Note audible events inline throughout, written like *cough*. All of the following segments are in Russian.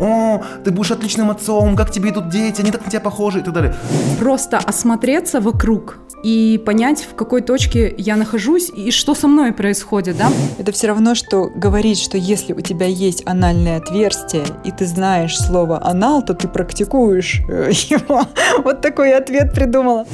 о, ты будешь отличным отцом, как тебе идут дети, они так на тебя похожи и так далее. Просто осмотреться вокруг и понять, в какой точке я нахожусь и что со мной происходит, да? Это все равно, что говорить, что если у тебя есть анальное отверстие, и ты знаешь слово «анал», то ты практикуешь э, *laughs* его. Вот такой ответ придумала.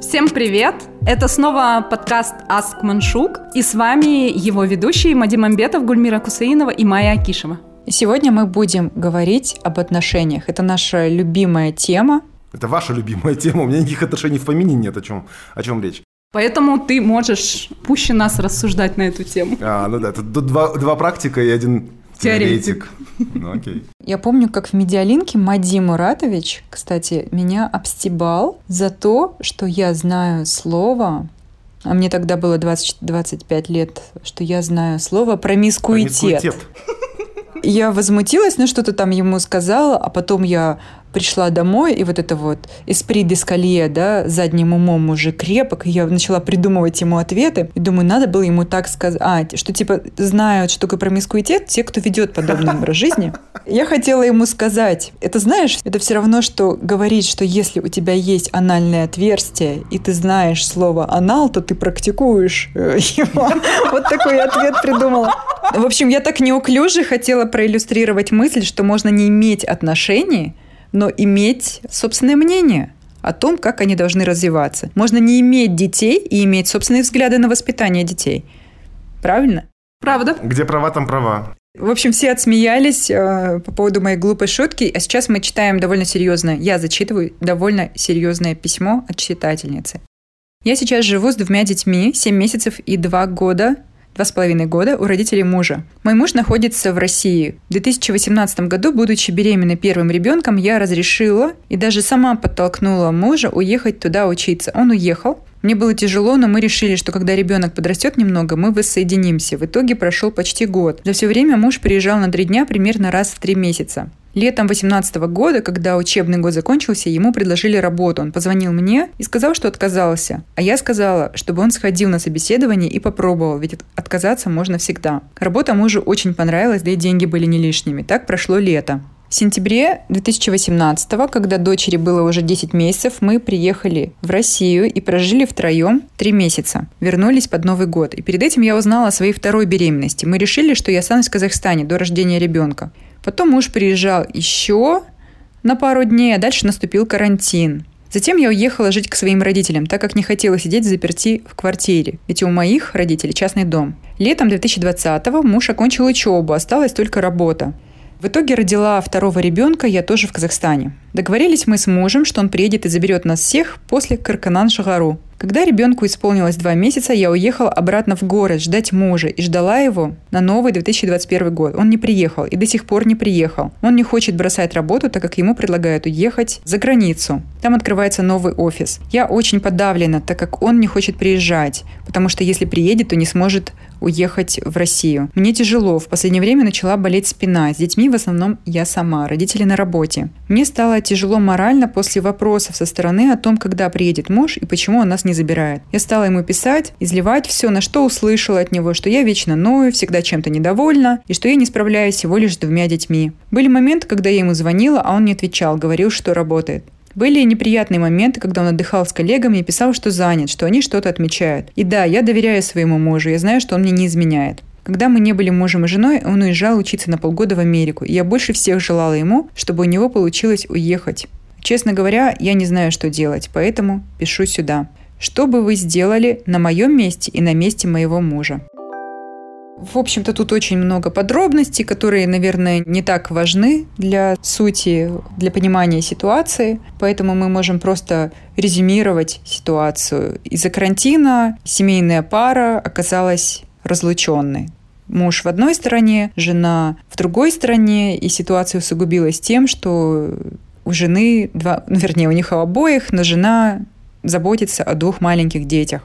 Всем привет! Это снова подкаст «Аск Маншук», и с вами его ведущие Мадим Амбетов, Гульмира Кусаинова и Майя Акишева. И сегодня мы будем говорить об отношениях. Это наша любимая тема. Это ваша любимая тема, у меня никаких отношений в помине нет, о чем, о чем речь. Поэтому ты можешь пуще нас рассуждать на эту тему. А, ну да, тут два, два практика и один теоретик. теоретик. Ну окей. Я помню, как в медиалинке Мадим Муратович, кстати, меня обстебал за то, что я знаю слово а мне тогда было 20, 25 лет, что я знаю слово промискуитет. промискуитет. Я возмутилась, ну что-то там ему сказала, а потом я пришла домой, и вот это вот эспри дескалье, да, задним умом уже крепок, и я начала придумывать ему ответы, и думаю, надо было ему так сказать, а, что типа знают, что такое промискуитет, те, кто ведет подобный образ жизни. Я хотела ему сказать, это знаешь, это все равно, что говорить, что если у тебя есть анальное отверстие, и ты знаешь слово анал, то ты практикуешь э, его. Вот такой ответ придумала. В общем, я так неуклюже хотела проиллюстрировать мысль, что можно не иметь отношений, но иметь собственное мнение о том, как они должны развиваться. Можно не иметь детей и иметь собственные взгляды на воспитание детей. Правильно? Правда. Где права, там права. В общем, все отсмеялись э, по поводу моей глупой шутки, а сейчас мы читаем довольно серьезное, я зачитываю довольно серьезное письмо от читательницы. Я сейчас живу с двумя детьми, 7 месяцев и 2 года, два с половиной года у родителей мужа. Мой муж находится в России. В 2018 году, будучи беременной первым ребенком, я разрешила и даже сама подтолкнула мужа уехать туда учиться. Он уехал, мне было тяжело, но мы решили, что когда ребенок подрастет немного, мы воссоединимся. В итоге прошел почти год. За все время муж приезжал на три дня примерно раз в три месяца. Летом 2018 года, когда учебный год закончился, ему предложили работу. Он позвонил мне и сказал, что отказался. А я сказала, чтобы он сходил на собеседование и попробовал, ведь отказаться можно всегда. Работа мужу очень понравилась, да и деньги были не лишними. Так прошло лето. В сентябре 2018, когда дочери было уже 10 месяцев, мы приехали в Россию и прожили втроем 3 месяца. Вернулись под Новый год. И перед этим я узнала о своей второй беременности. Мы решили, что я останусь в Казахстане до рождения ребенка. Потом муж приезжал еще на пару дней, а дальше наступил карантин. Затем я уехала жить к своим родителям, так как не хотела сидеть заперти в квартире, ведь у моих родителей частный дом. Летом 2020-го муж окончил учебу, осталась только работа. В итоге родила второго ребенка я тоже в Казахстане. Договорились мы с мужем, что он приедет и заберет нас всех после Карканан-Шагару. Когда ребенку исполнилось два месяца, я уехала обратно в город ждать мужа и ждала его на новый 2021 год. Он не приехал и до сих пор не приехал. Он не хочет бросать работу, так как ему предлагают уехать за границу. Там открывается новый офис. Я очень подавлена, так как он не хочет приезжать, потому что если приедет, то не сможет уехать в Россию. Мне тяжело. В последнее время начала болеть спина. С детьми в основном я сама, родители на работе. Мне стало тяжело морально после вопросов со стороны о том, когда приедет муж и почему он нас не забирает. Я стала ему писать, изливать все, на что услышала от него, что я вечно ною, всегда чем-то недовольна, и что я не справляюсь всего лишь с двумя детьми. Были моменты, когда я ему звонила, а он не отвечал, говорил, что работает. Были неприятные моменты, когда он отдыхал с коллегами и писал, что занят, что они что-то отмечают. И да, я доверяю своему мужу, я знаю, что он мне не изменяет. Когда мы не были мужем и женой, он уезжал учиться на полгода в Америку, и я больше всех желала ему, чтобы у него получилось уехать. Честно говоря, я не знаю, что делать, поэтому пишу сюда. Что бы вы сделали на моем месте и на месте моего мужа? В общем-то, тут очень много подробностей, которые, наверное, не так важны для сути, для понимания ситуации. Поэтому мы можем просто резюмировать ситуацию. Из-за карантина семейная пара оказалась разлученной. Муж в одной стороне, жена в другой стороне, и ситуация усугубилась тем, что у жены, два, ну, вернее, у них обоих, но жена заботится о двух маленьких детях.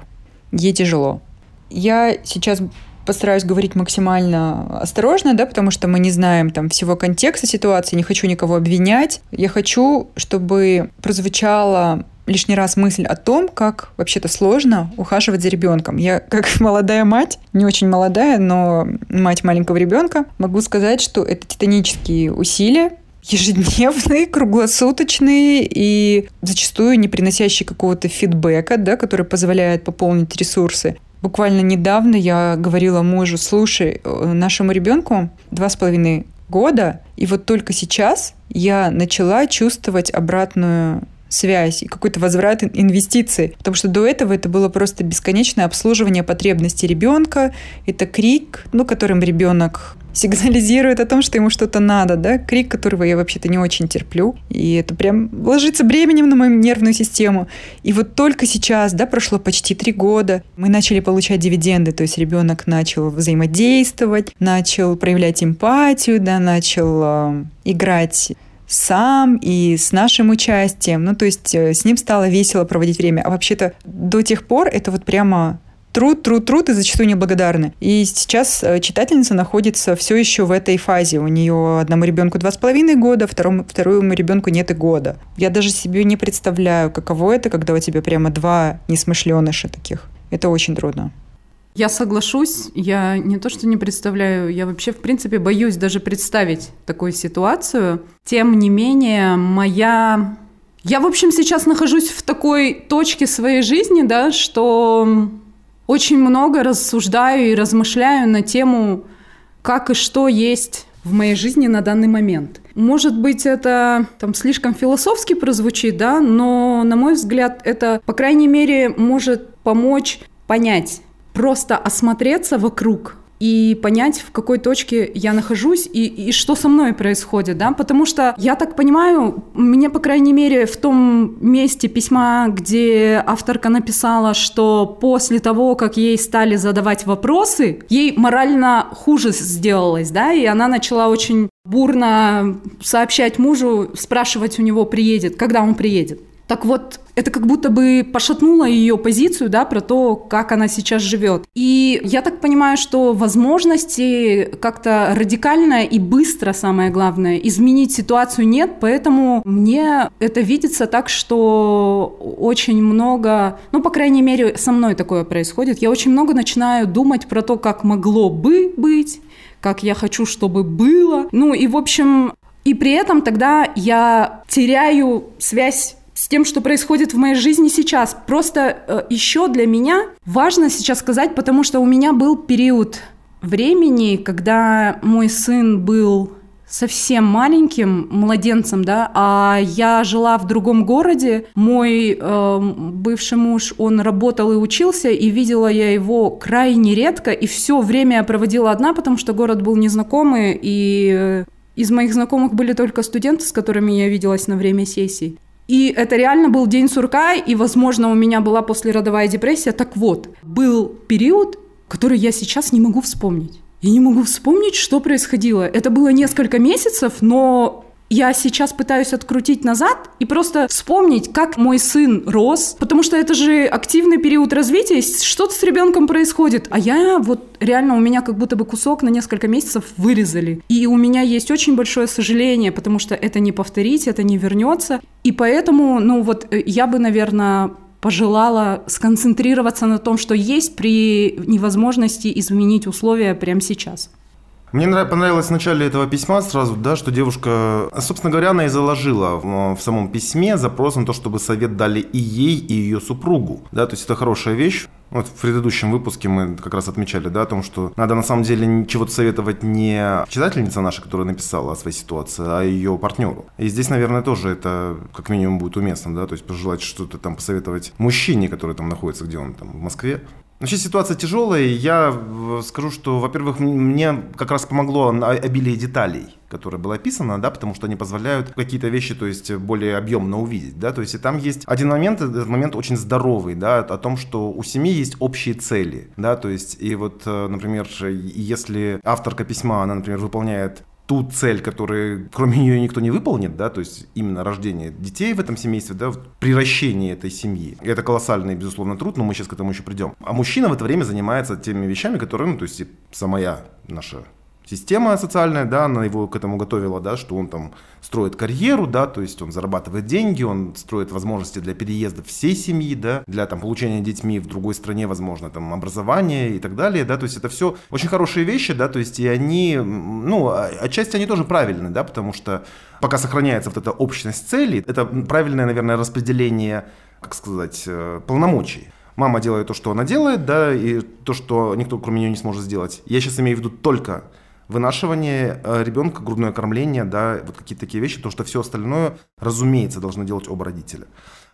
Ей тяжело. Я сейчас постараюсь говорить максимально осторожно, да, потому что мы не знаем там всего контекста ситуации, не хочу никого обвинять. Я хочу, чтобы прозвучало лишний раз мысль о том, как вообще-то сложно ухаживать за ребенком. Я как *laughs* молодая мать, не очень молодая, но мать маленького ребенка, могу сказать, что это титанические усилия, ежедневные, круглосуточные и зачастую не приносящие какого-то фидбэка, да, который позволяет пополнить ресурсы. Буквально недавно я говорила мужу, слушай, э, нашему ребенку два с половиной года, и вот только сейчас я начала чувствовать обратную связь и какой-то возврат инвестиций. Потому что до этого это было просто бесконечное обслуживание потребностей ребенка. Это крик, ну, которым ребенок сигнализирует о том, что ему что-то надо, да, крик, которого я вообще-то не очень терплю, и это прям ложится бременем на мою нервную систему. И вот только сейчас, да, прошло почти три года, мы начали получать дивиденды, то есть ребенок начал взаимодействовать, начал проявлять эмпатию, да, начал э, играть сам и с нашим участием. Ну, то есть э, с ним стало весело проводить время. А вообще-то до тех пор это вот прямо труд, труд, труд и зачастую неблагодарны. И сейчас э, читательница находится все еще в этой фазе. У нее одному ребенку два с половиной года, второму, второму ребенку нет и года. Я даже себе не представляю, каково это, когда у тебя прямо два несмышленыша таких. Это очень трудно. Я соглашусь, я не то что не представляю, я вообще в принципе боюсь даже представить такую ситуацию. Тем не менее, моя... Я, в общем, сейчас нахожусь в такой точке своей жизни, да, что очень много рассуждаю и размышляю на тему, как и что есть в моей жизни на данный момент. Может быть, это там слишком философски прозвучит, да, но, на мой взгляд, это, по крайней мере, может помочь понять, просто осмотреться вокруг, и понять, в какой точке я нахожусь и, и что со мной происходит, да, потому что я так понимаю, мне, по крайней мере, в том месте письма, где авторка написала, что после того, как ей стали задавать вопросы, ей морально хуже сделалось, да, и она начала очень бурно сообщать мужу, спрашивать у него, приедет, когда он приедет. Так вот, это как будто бы пошатнуло ее позицию, да, про то, как она сейчас живет. И я так понимаю, что возможности как-то радикально и быстро, самое главное, изменить ситуацию нет, поэтому мне это видится так, что очень много, ну, по крайней мере, со мной такое происходит. Я очень много начинаю думать про то, как могло бы быть, как я хочу, чтобы было. Ну и, в общем, и при этом тогда я теряю связь тем, что происходит в моей жизни сейчас. Просто э, еще для меня важно сейчас сказать, потому что у меня был период времени, когда мой сын был совсем маленьким младенцем, да, а я жила в другом городе. Мой э, бывший муж, он работал и учился, и видела я его крайне редко, и все время я проводила одна, потому что город был незнакомый, и э, из моих знакомых были только студенты, с которыми я виделась на время сессий. И это реально был день сурка, и, возможно, у меня была послеродовая депрессия. Так вот, был период, который я сейчас не могу вспомнить. Я не могу вспомнить, что происходило. Это было несколько месяцев, но я сейчас пытаюсь открутить назад и просто вспомнить, как мой сын рос, потому что это же активный период развития, что-то с ребенком происходит, а я вот реально у меня как будто бы кусок на несколько месяцев вырезали. И у меня есть очень большое сожаление, потому что это не повторить, это не вернется. И поэтому, ну вот э, я бы, наверное, пожелала сконцентрироваться на том, что есть при невозможности изменить условия прямо сейчас. Мне понравилось в начале этого письма сразу, да, что девушка, собственно говоря, она и заложила в, самом письме запрос на то, чтобы совет дали и ей, и ее супругу. Да, то есть это хорошая вещь. Вот в предыдущем выпуске мы как раз отмечали, да, о том, что надо на самом деле ничего советовать не читательница наша, которая написала о своей ситуации, а ее партнеру. И здесь, наверное, тоже это как минимум будет уместно, да, то есть пожелать что-то там посоветовать мужчине, который там находится, где он там, в Москве, Вообще ситуация тяжелая. Я скажу, что, во-первых, мне как раз помогло обилие деталей которое было описано, да, потому что они позволяют какие-то вещи, то есть более объемно увидеть, да, то есть и там есть один момент, этот момент очень здоровый, да, о том, что у семьи есть общие цели, да, то есть и вот, э, например, если авторка письма, она, например, выполняет ту цель, которую кроме нее никто не выполнит, да, то есть именно рождение детей в этом семействе, да, приращение этой семьи. Это колоссальный, безусловно, труд, но мы сейчас к этому еще придем. А мужчина в это время занимается теми вещами, которые, ну, то есть самая наша система социальная, да, она его к этому готовила, да, что он там строит карьеру, да, то есть он зарабатывает деньги, он строит возможности для переезда всей семьи, да, для там получения детьми в другой стране, возможно, там образование и так далее, да, то есть это все очень хорошие вещи, да, то есть и они, ну, а, отчасти они тоже правильные, да, потому что пока сохраняется вот эта общность целей, это правильное, наверное, распределение, как сказать, э, полномочий. Мама делает то, что она делает, да, и то, что никто кроме нее не сможет сделать. Я сейчас имею в виду только вынашивание э, ребенка, грудное кормление, да, вот какие-то такие вещи, то что все остальное, разумеется, должны делать оба родителя.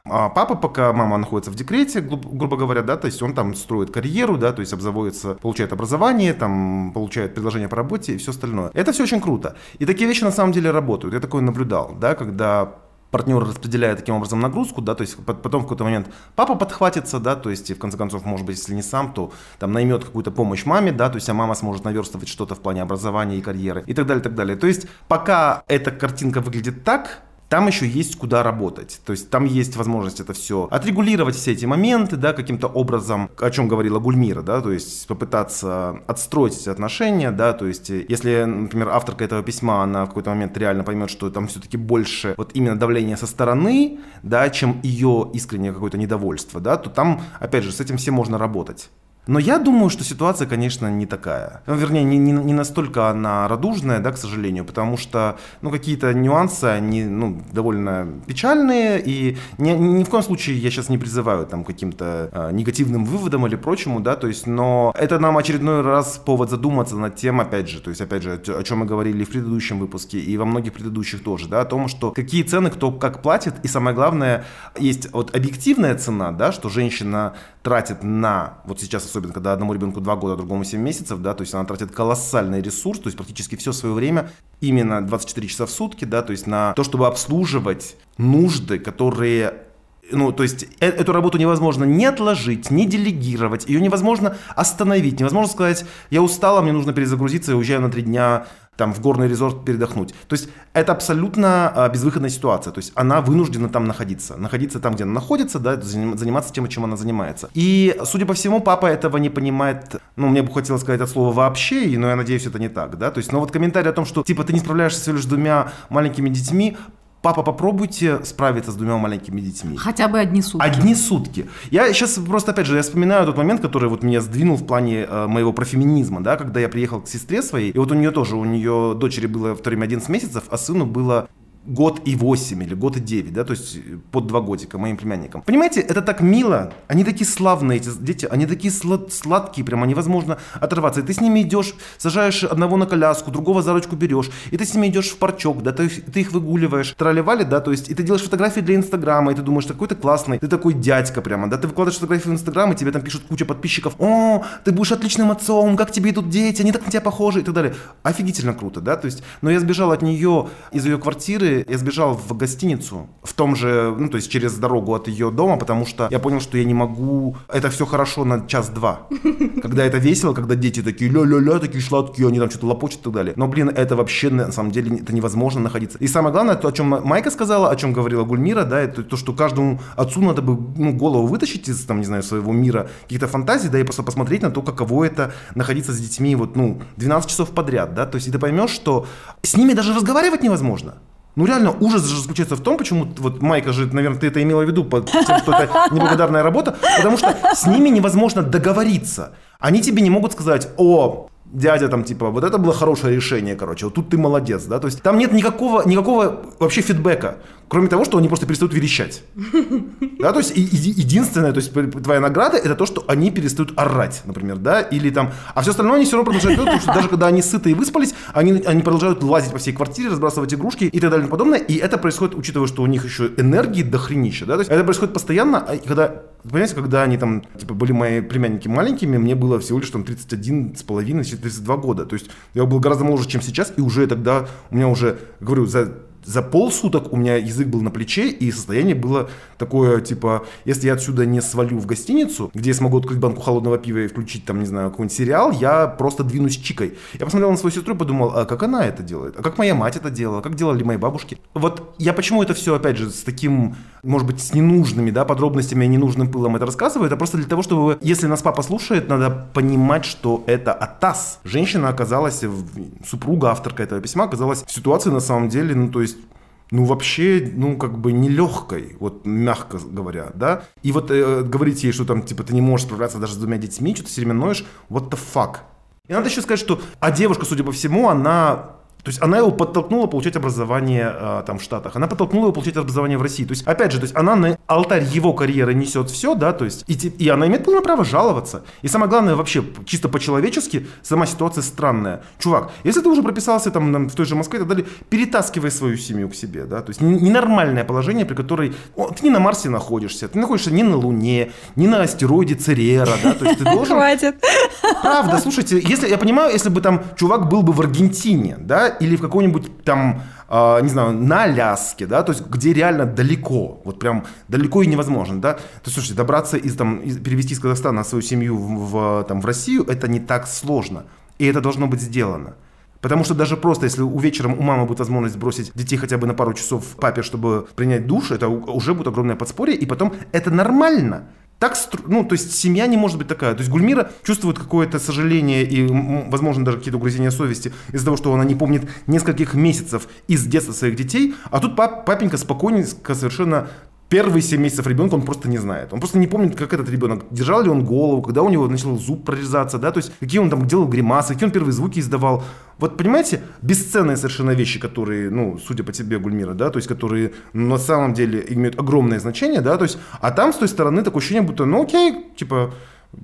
А папа, пока мама находится в декрете, гру- грубо говоря, да, то есть он там строит карьеру, да, то есть обзаводится, получает образование, там, получает предложение по работе и все остальное. Это все очень круто. И такие вещи на самом деле работают. Я такое наблюдал, да, когда партнер распределяет таким образом нагрузку, да, то есть потом в какой-то момент папа подхватится, да, то есть и в конце концов, может быть, если не сам, то там наймет какую-то помощь маме, да, то есть а мама сможет наверстывать что-то в плане образования и карьеры и так далее, так далее. То есть пока эта картинка выглядит так, там еще есть куда работать. То есть там есть возможность это все отрегулировать, все эти моменты, да, каким-то образом, о чем говорила Гульмира, да, то есть попытаться отстроить эти отношения, да, то есть если, например, авторка этого письма, она в какой-то момент реально поймет, что там все-таки больше вот именно давление со стороны, да, чем ее искреннее какое-то недовольство, да, то там, опять же, с этим всем можно работать. Но я думаю, что ситуация, конечно, не такая. Ну, вернее, не, не, не настолько она радужная, да, к сожалению, потому что, ну, какие-то нюансы, они, ну, довольно печальные, и ни, ни в коем случае я сейчас не призываю там каким-то э, негативным выводам или прочему, да, то есть, но это нам очередной раз повод задуматься над тем, опять же, то есть, опять же, о чем мы говорили в предыдущем выпуске и во многих предыдущих тоже, да, о том, что какие цены кто как платит, и самое главное, есть вот объективная цена, да, что женщина тратит на, вот сейчас особенно, когда одному ребенку 2 года, другому 7 месяцев, да, то есть она тратит колоссальный ресурс, то есть практически все свое время, именно 24 часа в сутки, да, то есть на то, чтобы обслуживать нужды, которые ну, то есть э- эту работу невозможно не отложить, не делегировать, ее невозможно остановить, невозможно сказать, я устала, мне нужно перезагрузиться, я уезжаю на три дня там в горный резорт передохнуть. То есть это абсолютно а, безвыходная ситуация. То есть она вынуждена там находиться. Находиться там, где она находится, да, заниматься тем, чем она занимается. И, судя по всему, папа этого не понимает, ну, мне бы хотелось сказать от слова вообще, но я надеюсь, это не так, да. То есть, но вот комментарий о том, что, типа, ты не справляешься всего лишь с двумя маленькими детьми, Папа, попробуйте справиться с двумя маленькими детьми. Хотя бы одни сутки. Одни сутки. Я сейчас просто, опять же, я вспоминаю тот момент, который вот меня сдвинул в плане э, моего профеминизма, да, когда я приехал к сестре своей, и вот у нее тоже, у нее дочери было в то время 11 месяцев, а сыну было год и 8 или год и 9, да, то есть э, под два годика моим племянникам. Понимаете, это так мило, они такие славные, эти дети, они такие слад сладкие, прямо невозможно оторваться. И ты с ними идешь, сажаешь одного на коляску, другого за ручку берешь, и ты с ними идешь в парчок, да, ты, ты их выгуливаешь, тролливали, да, то есть, и ты делаешь фотографии для Инстаграма, и ты думаешь, какой ты классный, ты такой дядька прямо, да, ты выкладываешь фотографии в Инстаграм, и тебе там пишут куча подписчиков, о, ты будешь отличным отцом, как тебе идут дети, они так на тебя похожи, и так далее. Офигительно круто, да, то есть, но я сбежал от нее из ее квартиры, я сбежал в гостиницу, в том же, ну, то есть через дорогу от ее дома, потому что я понял, что я не могу, это все хорошо на час-два. *laughs* Когда это весело, когда дети такие ля-ля-ля, такие сладкие, они там что-то лопочут и так далее. Но, блин, это вообще, на самом деле, это невозможно находиться. И самое главное, то, о чем Майка сказала, о чем говорила Гульмира, да, это то, что каждому отцу надо бы ну, голову вытащить из, там, не знаю, своего мира, каких-то фантазий, да, и просто посмотреть на то, каково это находиться с детьми вот, ну, 12 часов подряд, да, то есть и ты поймешь, что с ними даже разговаривать невозможно. Ну реально ужас же заключается в том, почему вот Майка же, наверное, ты это имела в виду, под тем, что это *laughs* неблагодарная работа, потому что с ними невозможно договориться. Они тебе не могут сказать, о, дядя там типа, вот это было хорошее решение, короче, вот тут ты молодец, да, то есть там нет никакого, никакого вообще фидбэка, кроме того, что они просто перестают верещать. *laughs* Да, то есть и, и, единственное, то есть твоя награда это то, что они перестают орать, например, да, или там, а все остальное они все равно продолжают делать, потому что даже когда они сыты и выспались, они, они продолжают лазить по всей квартире, разбрасывать игрушки и так далее и подобное, и это происходит, учитывая, что у них еще энергии до хренища, да, то есть это происходит постоянно, а когда Понимаете, когда они там, типа, были мои племянники маленькими, мне было всего лишь там 31 с половиной, 32 года. То есть я был гораздо моложе, чем сейчас, и уже тогда у меня уже, говорю, за за полсуток у меня язык был на плече, и состояние было такое, типа, если я отсюда не свалю в гостиницу, где я смогу открыть банку холодного пива и включить там, не знаю, какой-нибудь сериал, я просто двинусь чикой. Я посмотрел на свою сестру и подумал, а как она это делает? А как моя мать это делала? Как делали мои бабушки? Вот я почему это все, опять же, с таким, может быть, с ненужными, да, подробностями, ненужным пылом это рассказываю, это просто для того, чтобы, если нас папа слушает, надо понимать, что это атас. Женщина оказалась, супруга, авторка этого письма, оказалась в ситуации, на самом деле, ну, то есть ну, вообще, ну, как бы нелегкой, вот, мягко говоря, да. И вот э, говорить ей, что там, типа, ты не можешь справляться даже с двумя детьми, что ты все время ноешь, what the fuck. И надо еще сказать, что, а девушка, судя по всему, она то есть она его подтолкнула получать образование э, там в Штатах, она подтолкнула его получать образование в России. То есть, опять же, то есть она на алтарь его карьеры несет все, да, то есть, и, и она имеет полное право жаловаться. И самое главное, вообще, чисто по-человечески, сама ситуация странная. Чувак, если ты уже прописался там в той же Москве и так далее, перетаскивай свою семью к себе, да, то есть ненормальное положение, при которой о, ты не на Марсе находишься, ты находишься не на Луне, не на астероиде Церера, да, то есть ты должен... *laughs* Хватит. Правда, слушайте, если, я понимаю, если бы там чувак был бы в Аргентине, да, или в каком-нибудь там, э, не знаю, на Аляске, да, то есть где реально далеко, вот прям далеко и невозможно, да. То есть, слушайте, добраться из там, из, перевести из Казахстана свою семью в, в, там, в Россию, это не так сложно. И это должно быть сделано. Потому что даже просто, если у вечером у мамы будет возможность бросить детей хотя бы на пару часов папе, чтобы принять душ, это уже будет огромное подспорье, и потом это нормально. Так, ну, то есть семья не может быть такая. То есть Гульмира чувствует какое-то сожаление и, возможно, даже какие-то угрызения совести из-за того, что она не помнит нескольких месяцев из детства своих детей, а тут пап, папенька спокойненько совершенно первые 7 месяцев ребенка он просто не знает. Он просто не помнит, как этот ребенок, держал ли он голову, когда у него начал зуб прорезаться, да, то есть какие он там делал гримасы, какие он первые звуки издавал. Вот понимаете, бесценные совершенно вещи, которые, ну, судя по тебе, Гульмира, да, то есть которые на самом деле имеют огромное значение, да, то есть, а там с той стороны такое ощущение, будто, ну окей, типа,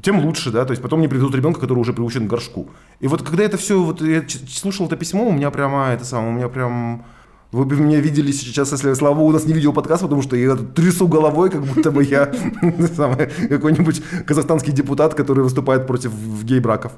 тем лучше, да, то есть потом мне приведут ребенка, который уже приучен к горшку. И вот когда это все, вот я слушал это письмо, у меня прямо, это самое, у меня прям вы бы меня видели сейчас, если Слава у нас не видел подкаст, потому что я трясу головой, как будто бы я *laughs* какой-нибудь казахстанский депутат, который выступает против гей-браков.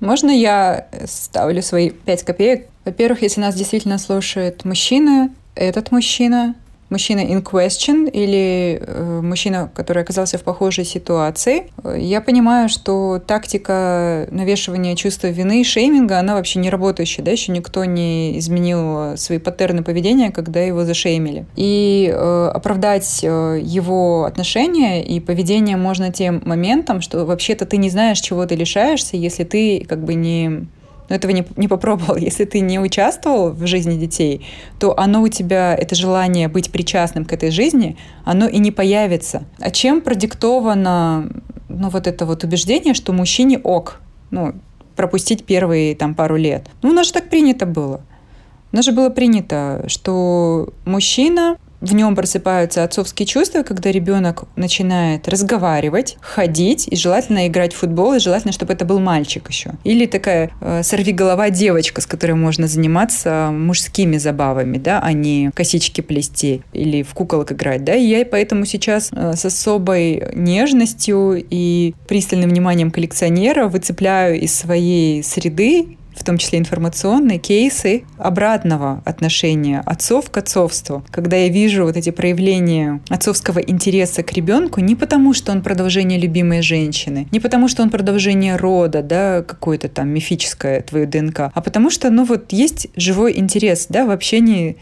Можно я ставлю свои пять копеек? Во-первых, если нас действительно слушает мужчина, этот мужчина, мужчина in question или э, мужчина, который оказался в похожей ситуации, я понимаю, что тактика навешивания чувства вины и шейминга, она вообще не работающая, да, еще никто не изменил свои паттерны поведения, когда его зашеймили. И э, оправдать э, его отношения и поведение можно тем моментом, что вообще-то ты не знаешь, чего ты лишаешься, если ты как бы не но этого не, не попробовал. *laughs* Если ты не участвовал в жизни детей, то оно у тебя, это желание быть причастным к этой жизни, оно и не появится. А чем продиктовано ну, вот это вот убеждение, что мужчине ок, ну, пропустить первые там пару лет? Ну, у нас же так принято было. У нас же было принято, что мужчина в нем просыпаются отцовские чувства, когда ребенок начинает разговаривать, ходить, и желательно играть в футбол, и желательно, чтобы это был мальчик еще. Или такая э, сорвиголова девочка, с которой можно заниматься мужскими забавами, да, а не косички плести или в куколок играть, да. И я поэтому сейчас э, с особой нежностью и пристальным вниманием коллекционера выцепляю из своей среды в том числе информационные кейсы обратного отношения отцов к отцовству. Когда я вижу вот эти проявления отцовского интереса к ребенку не потому, что он продолжение любимой женщины, не потому, что он продолжение рода, да, какое-то там мифическое твое ДНК, а потому что, ну вот, есть живой интерес, да, в общении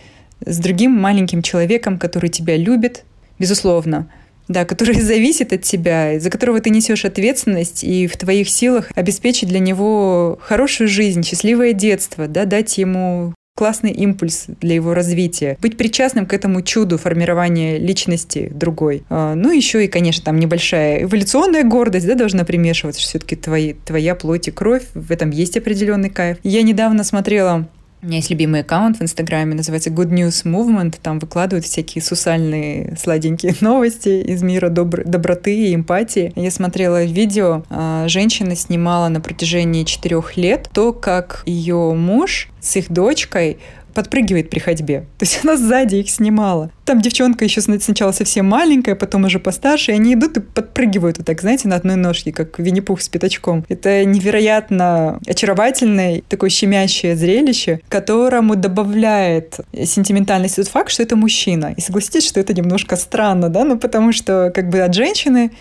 с другим маленьким человеком, который тебя любит, безусловно, да, который *laughs* зависит от тебя, за которого ты несешь ответственность, и в твоих силах обеспечить для него хорошую жизнь, счастливое детство, да, дать ему классный импульс для его развития, быть причастным к этому чуду формирования личности другой. А, ну, еще и, конечно, там небольшая эволюционная гордость, да, должна примешиваться, все-таки твои, твоя плоть и кровь, в этом есть определенный кайф. Я недавно смотрела у меня есть любимый аккаунт в Инстаграме, называется Good News Movement. Там выкладывают всякие сусальные сладенькие *laughs* новости из мира добр- доброты и эмпатии. Я смотрела видео, а, женщина снимала на протяжении четырех лет то, как ее муж с их дочкой подпрыгивает при ходьбе. То есть она сзади их снимала. Там девчонка еще сначала совсем маленькая, потом уже постарше, и они идут и подпрыгивают вот так, знаете, на одной ножке, как Винни-Пух с пятачком. Это невероятно очаровательное, такое щемящее зрелище, которому добавляет сентиментальность тот факт, что это мужчина. И согласитесь, что это немножко странно, да, ну потому что как бы от женщины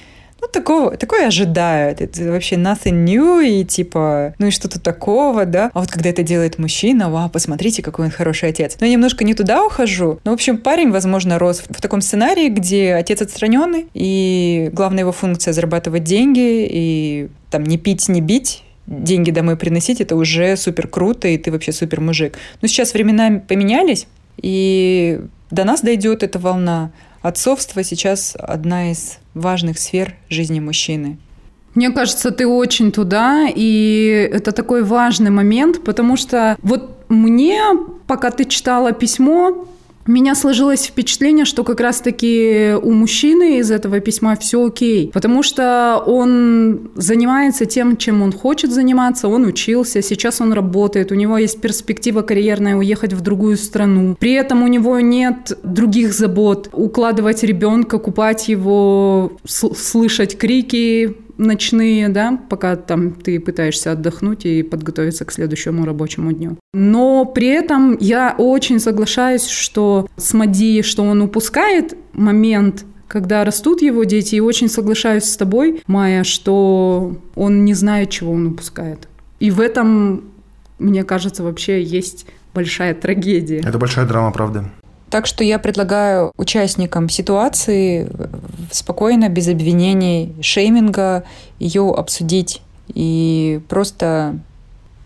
ну, такого, такое ожидают. Это вообще nothing new, и типа, ну и что-то такого, да. А вот когда это делает мужчина, вау, посмотрите, какой он хороший отец. Но я немножко не туда ухожу. Но, в общем, парень, возможно, рос в таком сценарии, где отец отстраненный, и главная его функция зарабатывать деньги, и там не пить, не бить, деньги домой приносить, это уже супер круто, и ты вообще супер мужик. Но сейчас времена поменялись, и до нас дойдет эта волна. Отцовство сейчас одна из важных сфер жизни мужчины. Мне кажется, ты очень туда, и это такой важный момент, потому что вот мне, пока ты читала письмо, у меня сложилось впечатление, что как раз-таки у мужчины из этого письма все окей, потому что он занимается тем, чем он хочет заниматься, он учился, сейчас он работает, у него есть перспектива карьерная уехать в другую страну. При этом у него нет других забот укладывать ребенка, купать его, слышать крики, ночные, да, пока там ты пытаешься отдохнуть и подготовиться к следующему рабочему дню. Но при этом я очень соглашаюсь, что с Мади, что он упускает момент когда растут его дети, и очень соглашаюсь с тобой, Майя, что он не знает, чего он упускает. И в этом, мне кажется, вообще есть большая трагедия. Это большая драма, правда. Так что я предлагаю участникам ситуации спокойно, без обвинений, шейминга, ее обсудить. И просто,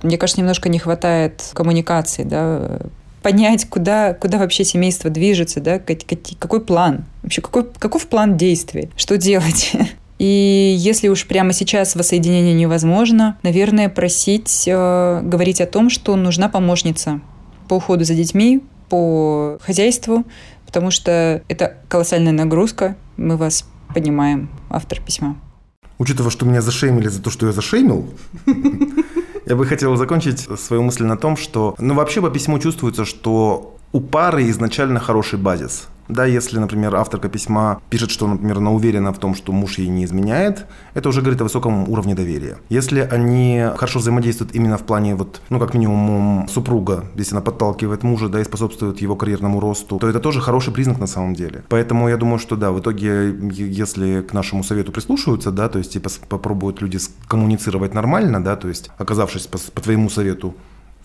мне кажется, немножко не хватает коммуникации, да, понять, куда, куда вообще семейство движется, да, какой план, вообще какой, каков план действий, что делать. *laughs* И если уж прямо сейчас воссоединение невозможно, наверное, просить э, говорить о том, что нужна помощница по уходу за детьми, по хозяйству, потому что это колоссальная нагрузка. Мы вас понимаем, автор письма. Учитывая, что меня зашеймили за то, что я зашеймил, я бы хотел закончить свою мысль на том, что, ну, вообще по письму чувствуется, что у пары изначально хороший базис. Да, если, например, авторка письма пишет, что, например, она уверена в том, что муж ей не изменяет, это уже говорит о высоком уровне доверия. Если они хорошо взаимодействуют именно в плане, вот, ну, как минимум, супруга, если она подталкивает мужа, да, и способствует его карьерному росту, то это тоже хороший признак на самом деле. Поэтому я думаю, что да, в итоге, если к нашему совету прислушиваются, да, то есть типа попробуют люди коммуницировать нормально, да, то есть оказавшись по, по твоему совету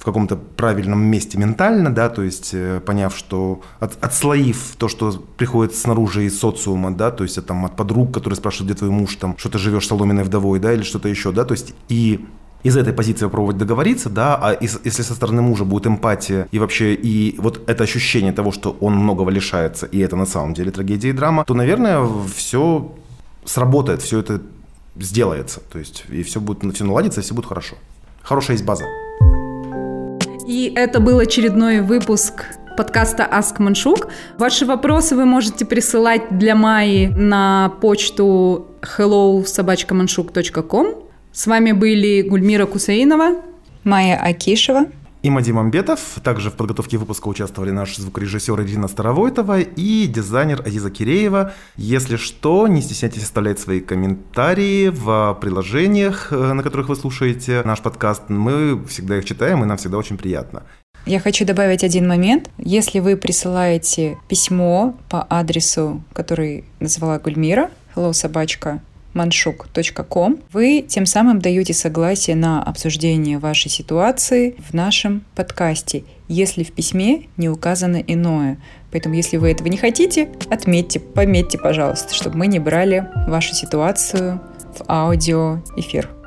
в каком-то правильном месте ментально, да, то есть э, поняв, что от, отслоив то, что приходит снаружи из социума, да, то есть от, там, от подруг, которые спрашивают, где твой муж, там, что ты живешь соломенной вдовой, да, или что-то еще, да, то есть и из этой позиции попробовать договориться, да, а если со стороны мужа будет эмпатия и вообще и вот это ощущение того, что он многого лишается, и это на самом деле трагедия и драма, то, наверное, все сработает, все это сделается, то есть и все будет, все наладится, и все будет хорошо. Хорошая есть база. И это был очередной выпуск подкаста Ask Маншук. Ваши вопросы вы можете присылать для Майи на почту hello С вами были Гульмира Кусаинова, Майя Акишева и Мадим Амбетов. Также в подготовке выпуска участвовали наш звукорежиссер Ирина Старовойтова и дизайнер Азиза Киреева. Если что, не стесняйтесь оставлять свои комментарии в приложениях, э, на которых вы слушаете наш подкаст. Мы всегда их читаем, и нам всегда очень приятно. Я хочу добавить один момент. Если вы присылаете письмо по адресу, который назвала Гульмира, hello собачка manshuk.com, вы тем самым даете согласие на обсуждение вашей ситуации в нашем подкасте, если в письме не указано иное. Поэтому, если вы этого не хотите, отметьте, пометьте, пожалуйста, чтобы мы не брали вашу ситуацию в аудиоэфир.